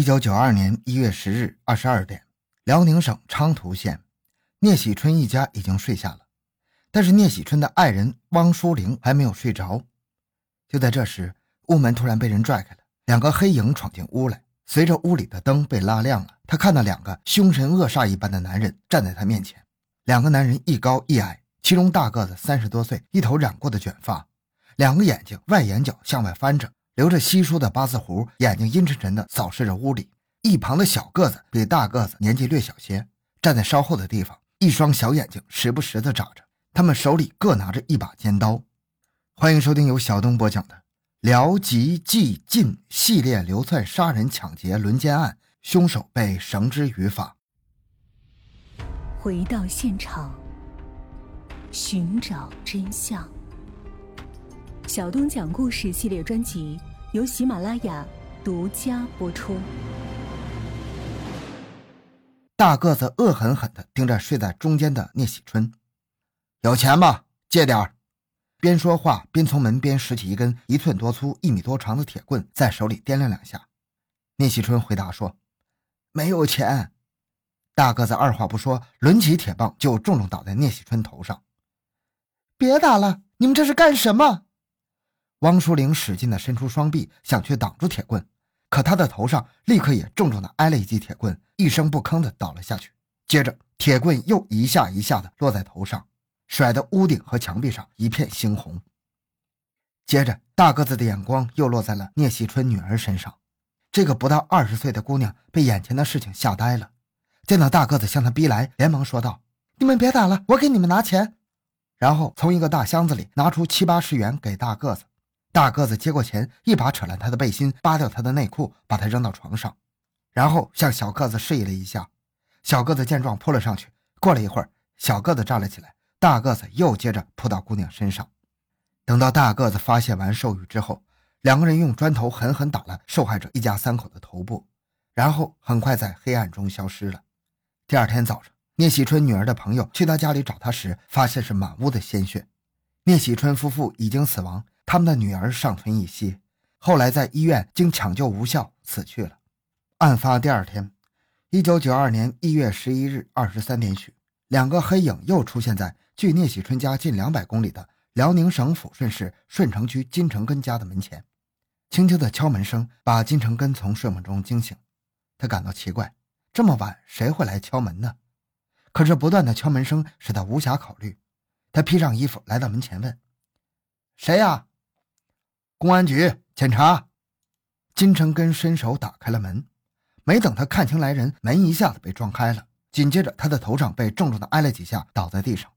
一九九二年一月十日二十二点，辽宁省昌图县聂喜春一家已经睡下了，但是聂喜春的爱人汪淑玲还没有睡着。就在这时，屋门突然被人拽开了，两个黑影闯进屋来。随着屋里的灯被拉亮了，他看到两个凶神恶煞一般的男人站在他面前。两个男人一高一矮，其中大个子三十多岁，一头染过的卷发，两个眼睛外眼角向外翻着。留着稀疏的八字胡，眼睛阴沉沉的扫视着屋里。一旁的小个子比大个子年纪略小些，站在稍后的地方，一双小眼睛时不时的眨着。他们手里各拿着一把尖刀。欢迎收听由小东播讲的《辽吉寂晋系列流窜杀人抢劫轮奸案》，凶手被绳之于法。回到现场，寻找真相。小东讲故事系列专辑。由喜马拉雅独家播出。大个子恶狠狠地盯着睡在中间的聂喜春，有钱吗？借点儿。边说话边从门边拾起一根一寸多粗、一米多长的铁棍，在手里掂量两下。聂喜春回答说：“没有钱。”大个子二话不说，抡起铁棒就重重打在聂喜春头上。别打了！你们这是干什么？汪淑玲使劲地伸出双臂，想去挡住铁棍，可她的头上立刻也重重地挨了一记铁棍，一声不吭地倒了下去。接着，铁棍又一下一下地落在头上，甩得屋顶和墙壁上一片猩红。接着，大个子的眼光又落在了聂喜春女儿身上。这个不到二十岁的姑娘被眼前的事情吓呆了，见到大个子向她逼来，连忙说道：“你们别打了，我给你们拿钱。”然后从一个大箱子里拿出七八十元给大个子。大个子接过钱，一把扯烂他的背心，扒掉他的内裤，把他扔到床上，然后向小个子示意了一下。小个子见状扑了上去。过了一会儿，小个子站了起来，大个子又接着扑到姑娘身上。等到大个子发泄完兽欲之后，两个人用砖头狠狠打了受害者一家三口的头部，然后很快在黑暗中消失了。第二天早上，聂喜春女儿的朋友去他家里找他时，发现是满屋的鲜血。聂喜春夫妇已经死亡。他们的女儿尚存一息，后来在医院经抢救无效死去了。案发第二天，一九九二年一月十一日二十三点许，两个黑影又出现在距聂喜春家近两百公里的辽宁省抚顺市顺城区金城根家的门前。轻轻的敲门声把金城根从睡梦中惊醒，他感到奇怪，这么晚谁会来敲门呢？可是不断的敲门声使他无暇考虑，他披上衣服来到门前问：“谁呀？”公安局检查，金城根伸手打开了门，没等他看清来人，门一下子被撞开了。紧接着，他的头上被重重的挨了几下，倒在地上。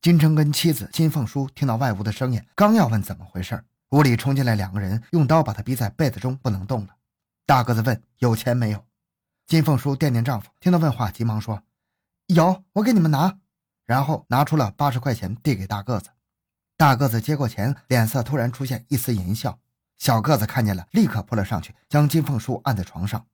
金城根妻子金凤书听到外屋的声音，刚要问怎么回事，屋里冲进来两个人，用刀把他逼在被子中，不能动了。大个子问：“有钱没有？”金凤书惦念丈夫，听到问话，急忙说：“有，我给你们拿。”然后拿出了八十块钱递给大个子。大个子接过钱，脸色突然出现一丝淫笑。小个子看见了，立刻扑了上去，将金凤书按在床上。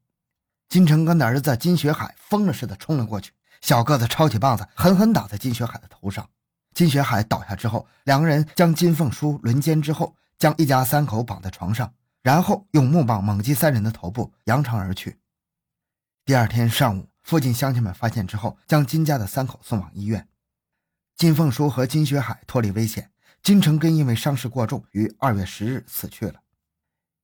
金城根的儿子金学海疯了似的冲了过去，小个子抄起棒子，狠狠打在金学海的头上。金学海倒下之后，两个人将金凤书轮奸之后，将一家三口绑在床上，然后用木棒猛击三人的头部，扬长而去。第二天上午，附近乡亲们发现之后，将金家的三口送往医院。金凤书和金学海脱离危险。金成根因为伤势过重，于二月十日死去了。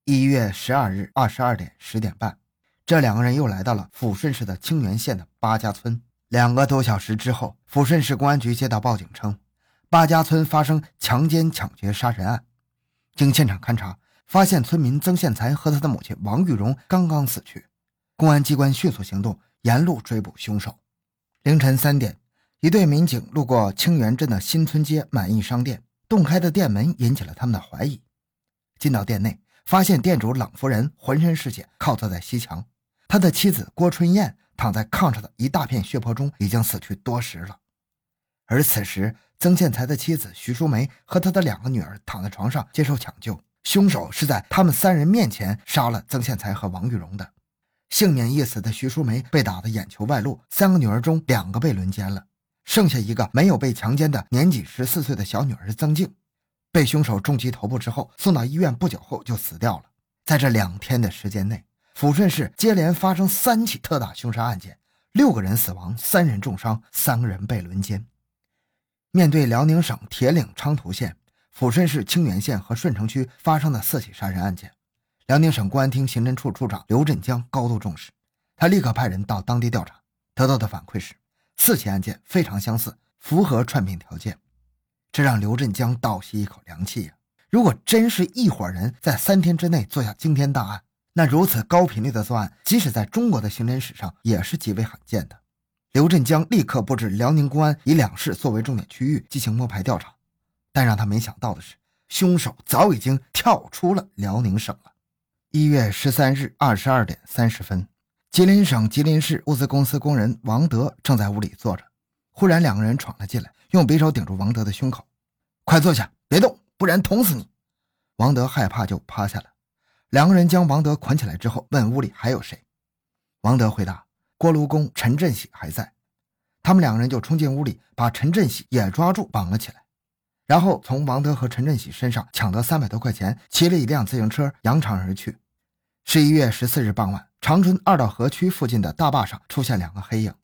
一月十二日二十二点十点半，这两个人又来到了抚顺市的清源县的八家村。两个多小时之后，抚顺市公安局接到报警称，八家村发生强奸抢劫杀人案。经现场勘查，发现村民曾宪才和他的母亲王玉荣刚刚死去。公安机关迅速行动，沿路追捕凶手。凌晨三点，一队民警路过清源镇的新村街满意商店。洞开的店门引起了他们的怀疑。进到店内，发现店主冷夫人浑身是血，靠坐在西墙。他的妻子郭春燕躺在炕上的一大片血泊中，已经死去多时了。而此时，曾建才的妻子徐淑梅和他的两个女儿躺在床上接受抢救。凶手是在他们三人面前杀了曾宪才和王玉荣的。幸免一死的徐淑梅被打得眼球外露，三个女儿中两个被轮奸了。剩下一个没有被强奸的年仅十四岁的小女儿曾静，被凶手重击头部之后送到医院，不久后就死掉了。在这两天的时间内，抚顺市接连发生三起特大凶杀案件，六个人死亡，三人重伤，三个人被轮奸。面对辽宁省铁岭、昌图县、抚顺市清源县和顺城区发生的四起杀人案件，辽宁省公安厅刑侦处处长刘振江高度重视，他立刻派人到当地调查，得到的反馈是四起案件非常相似，符合串并条件，这让刘振江倒吸一口凉气呀！如果真是一伙人在三天之内做下惊天大案，那如此高频率的作案，即使在中国的刑侦史上也是极为罕见的。刘振江立刻布置辽宁公安以两市作为重点区域进行摸排调查，但让他没想到的是，凶手早已经跳出了辽宁省了。一月十三日二十二点三十分，吉林省吉林市物资公司工人王德正在屋里坐着，忽然两个人闯了进来，用匕首顶住王德的胸口：“快坐下，别动，不然捅死你！”王德害怕，就趴下了。两个人将王德捆起来之后，问屋里还有谁。王德回答：“锅炉工陈振喜还在。”他们两个人就冲进屋里，把陈振喜也抓住，绑了起来，然后从王德和陈振喜身上抢得三百多块钱，骑了一辆自行车扬长而去。十一月十四日傍晚，长春二道河区附近的大坝上出现两个黑影。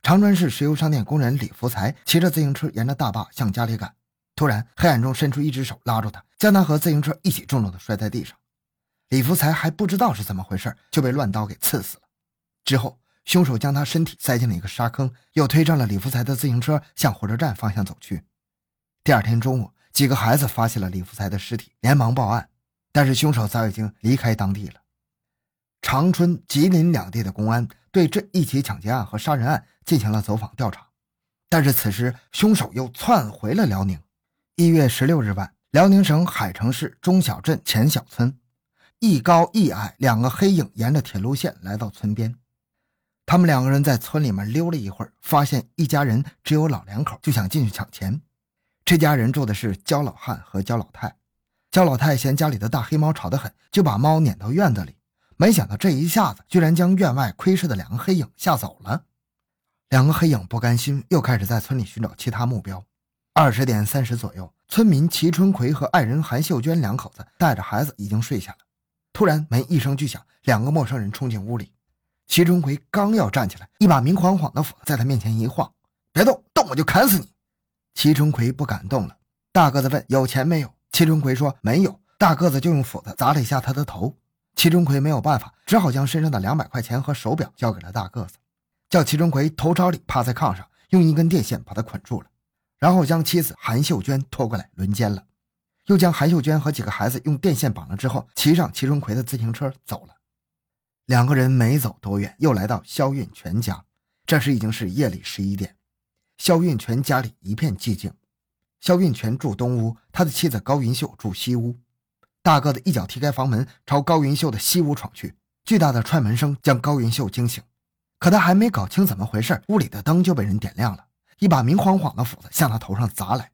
长春市石油商店工人李福才骑着自行车沿着大坝向家里赶，突然黑暗中伸出一只手拉住他，将他和自行车一起重重的摔在地上。李福才还不知道是怎么回事，就被乱刀给刺死了。之后，凶手将他身体塞进了一个沙坑，又推上了李福才的自行车，向火车站方向走去。第二天中午，几个孩子发现了李福才的尸体，连忙报案，但是凶手早已经离开当地了。长春、吉林两地的公安对这一起抢劫案和杀人案进行了走访调查，但是此时凶手又窜回了辽宁。一月十六日晚，辽宁省海城市中小镇前小村。一高一矮两个黑影沿着铁路线来到村边，他们两个人在村里面溜了一会儿，发现一家人只有老两口，就想进去抢钱。这家人住的是焦老汉和焦老太，焦老太嫌家里的大黑猫吵得很，就把猫撵到院子里，没想到这一下子居然将院外窥视的两个黑影吓走了。两个黑影不甘心，又开始在村里寻找其他目标。二十点三十左右，村民齐春奎和爱人韩秀娟两口子带着孩子已经睡下了。突然，门一声巨响，两个陌生人冲进屋里。齐春奎刚要站起来，一把明晃晃的斧子在他面前一晃：“别动，动我就砍死你！”齐春奎不敢动了。大个子问：“有钱没有？”齐春奎说：“没有。”大个子就用斧子砸了一下他的头。齐春奎没有办法，只好将身上的两百块钱和手表交给了大个子，叫齐春奎头朝里趴在炕上，用一根电线把他捆住了，然后将妻子韩秀娟拖过来轮奸了。又将韩秀娟和几个孩子用电线绑了之后，骑上齐春奎的自行车走了。两个人没走多远，又来到肖运全家。这时已经是夜里十一点，肖运全家里一片寂静。肖运全住东屋，他的妻子高云秀住西屋。大个子一脚踢开房门，朝高云秀的西屋闯去。巨大的踹门声将高云秀惊醒，可他还没搞清怎么回事，屋里的灯就被人点亮了，一把明晃晃的斧子向他头上砸来。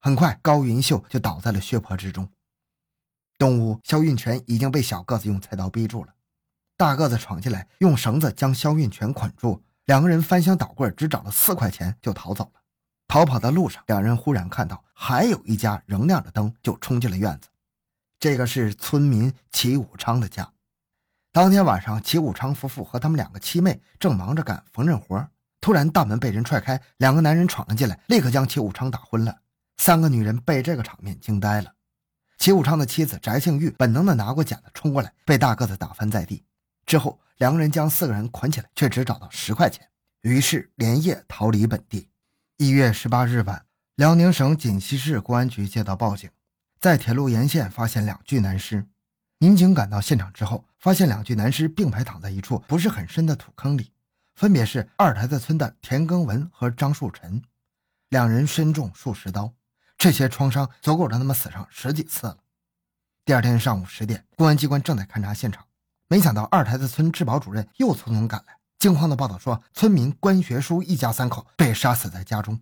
很快，高云秀就倒在了血泊之中。东屋，肖运全已经被小个子用菜刀逼住了。大个子闯进来，用绳子将肖运全捆住。两个人翻箱倒柜，只找了四块钱就逃走了。逃跑的路上，两人忽然看到还有一家仍亮着灯，就冲进了院子。这个是村民齐武昌的家。当天晚上，齐武昌夫妇和他们两个妻妹正忙着干缝纫活，突然大门被人踹开，两个男人闯了进来，立刻将齐武昌打昏了。三个女人被这个场面惊呆了。齐武昌的妻子翟庆玉本能的拿过剪子冲过来，被大个子打翻在地。之后，两个人将四个人捆起来，却只找到十块钱，于是连夜逃离本地。一月十八日晚，辽宁省锦西市公安局接到报警，在铁路沿线发现两具男尸。民警赶到现场之后，发现两具男尸并排躺在一处不是很深的土坑里，分别是二台子村的田耕文和张树臣，两人身中数十刀。这些创伤足够让他们死上十几次了。第二天上午十点，公安机关正在勘察现场，没想到二台子村治保主任又匆匆赶来，惊慌的报道说，村民关学书一家三口被杀死在家中。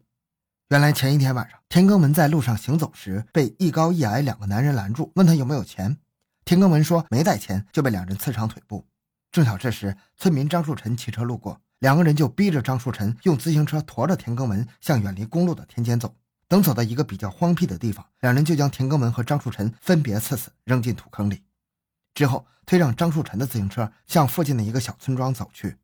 原来前一天晚上，田耕文在路上行走时，被一高一矮两个男人拦住，问他有没有钱。田耕文说没带钱，就被两人刺伤腿部。正巧这时，村民张树臣骑车路过，两个人就逼着张树臣用自行车驮着田耕文向远离公路的田间走。等走到一个比较荒僻的地方，两人就将田耕文和张树臣分别刺死，扔进土坑里。之后推上张树臣的自行车，向附近的一个小村庄走去。